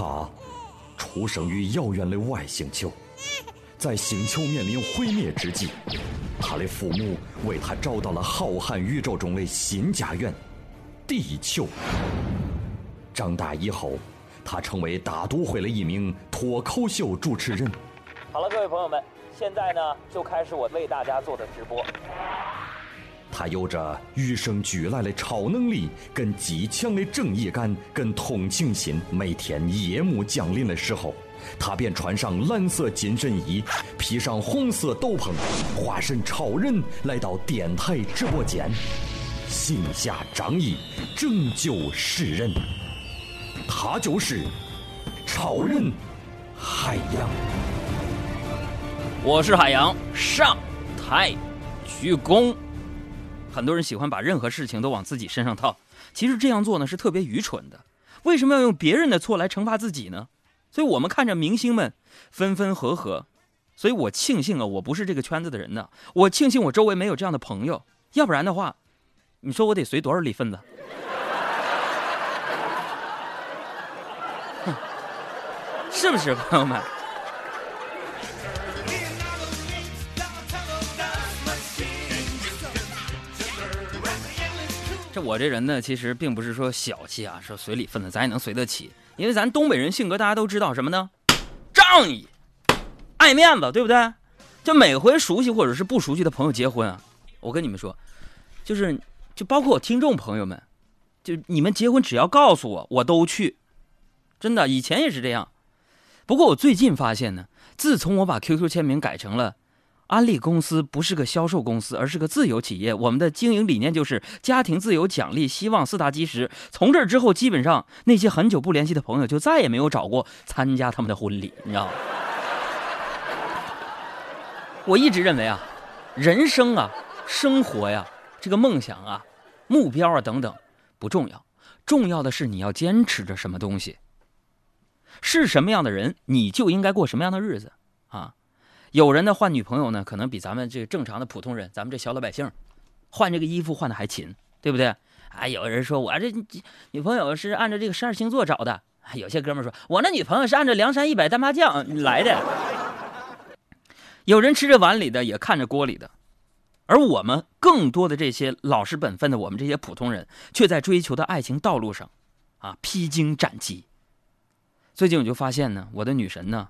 他出生于遥远的外星球，在星球面临毁灭之际，他的父母为他找到了浩瀚宇宙中的新家园——地球。长大以后，他成为大都会的一名脱口秀主持人。好了，各位朋友们，现在呢就开始我为大家做的直播。他有着与生俱来的超能力，跟极强的正义感，跟同情心。每天夜幕降临的时候，他便穿上蓝色紧身衣，披上红色斗篷，化身超人来到电台直播间，行侠仗义，拯救世人。他就是超人海洋。我是海洋，上台鞠躬。很多人喜欢把任何事情都往自己身上套，其实这样做呢是特别愚蠢的。为什么要用别人的错来惩罚自己呢？所以我们看着明星们分分合合，所以我庆幸啊，我不是这个圈子的人呢。我庆幸我周围没有这样的朋友，要不然的话，你说我得随多少礼份子？是不是朋友们？这我这人呢，其实并不是说小气啊，说随礼份子咱也能随得起，因为咱东北人性格大家都知道什么呢？仗义，爱面子，对不对？就每回熟悉或者是不熟悉的朋友结婚啊，我跟你们说，就是就包括我听众朋友们，就你们结婚只要告诉我，我都去，真的，以前也是这样。不过我最近发现呢，自从我把 QQ 签名改成了。安利公司不是个销售公司，而是个自由企业。我们的经营理念就是家庭自由、奖励、希望四大基石。从这之后，基本上那些很久不联系的朋友就再也没有找过参加他们的婚礼，你知道吗？我一直认为啊，人生啊，生活呀，这个梦想啊，目标啊等等不重要，重要的是你要坚持着什么东西。是什么样的人，你就应该过什么样的日子啊。有人呢换女朋友呢，可能比咱们这个正常的普通人，咱们这小老百姓，换这个衣服换的还勤，对不对？啊，有人说我这女朋友是按照这个十二星座找的，有些哥们说我那女朋友是按照梁山一百单麻将来的。有人吃着碗里的，也看着锅里的，而我们更多的这些老实本分的我们这些普通人，却在追求的爱情道路上，啊，披荆斩棘。最近我就发现呢，我的女神呢，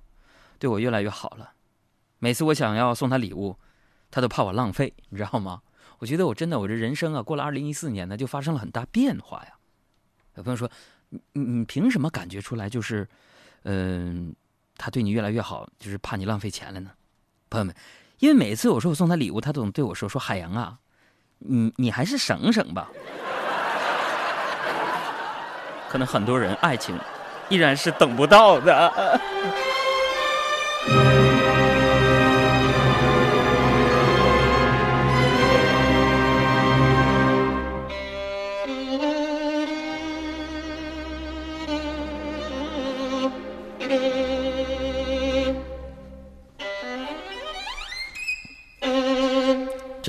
对我越来越好了。每次我想要送他礼物，他都怕我浪费，你知道吗？我觉得我真的，我这人生啊，过了二零一四年呢，就发生了很大变化呀。有朋友说，你你凭什么感觉出来就是，嗯，他对你越来越好，就是怕你浪费钱了呢？朋友们，因为每次我说我送他礼物，他总对我说说海洋啊，你你还是省省吧。可能很多人爱情依然是等不到的。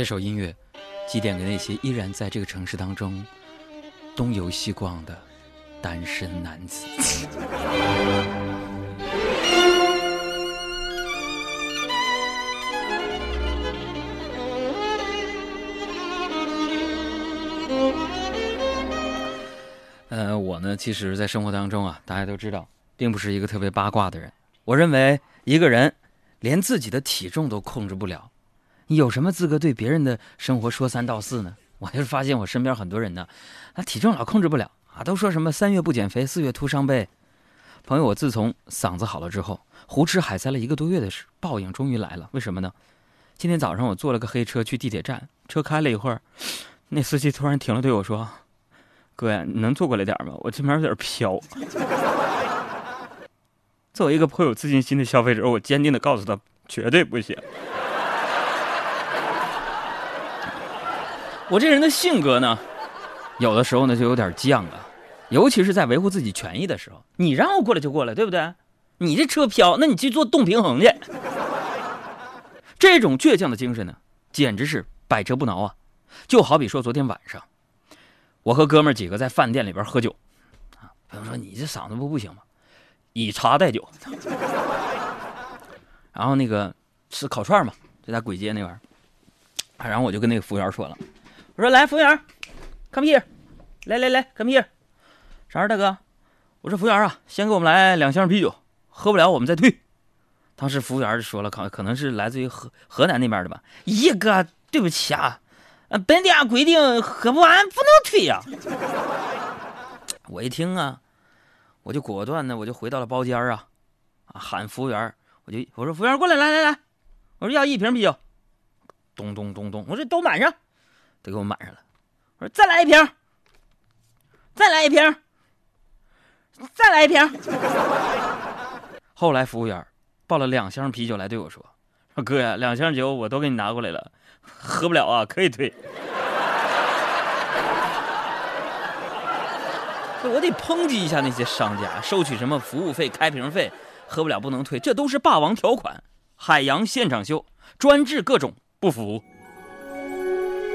这首音乐，祭奠给那些依然在这个城市当中东游西逛的单身男子。呃，我呢，其实，在生活当中啊，大家都知道，并不是一个特别八卦的人。我认为，一个人连自己的体重都控制不了。你有什么资格对别人的生活说三道四呢？我就是发现我身边很多人呢，他体重老控制不了啊，都说什么三月不减肥，四月徒伤悲。朋友，我自从嗓子好了之后，胡吃海塞了一个多月的事，报应终于来了。为什么呢？今天早上我坐了个黑车去地铁站，车开了一会儿，那司机突然停了，对我说：“哥呀，你能坐过来点吗？我这边有点飘。”作为一个颇有自信心的消费者，我坚定的告诉他：“绝对不行。”我这人的性格呢，有的时候呢就有点犟啊，尤其是在维护自己权益的时候。你让我过来就过来，对不对？你这车飘，那你去做动平衡去。这种倔强的精神呢，简直是百折不挠啊！就好比说昨天晚上，我和哥们几个在饭店里边喝酒，啊，朋友说你这嗓子不不行吗？以茶代酒。然后那个吃烤串嘛，就在簋街那边。然后我就跟那个服务员说了，我说来，服务员，come here，来来来，come here，啥事大哥？我说服务员啊，先给我们来两箱啤酒，喝不了我们再退。当时服务员就说了，可可能是来自于河河南那边的吧。一哥，对不起啊，本店规定喝不完不能退呀。我一听啊，我就果断的我就回到了包间啊，啊喊服务员，我就我说服务员过来来来来，我说要一瓶啤酒。咚咚咚咚，我说都满上，都给我满上了。我说再来一瓶，再来一瓶，再来一瓶。后来服务员抱了两箱啤酒来对我说：“说哥呀，两箱酒我都给你拿过来了，喝不了啊，可以退。”我得抨击一下那些商家，收取什么服务费、开瓶费，喝不了不能退，这都是霸王条款。海洋现场秀，专治各种。不服，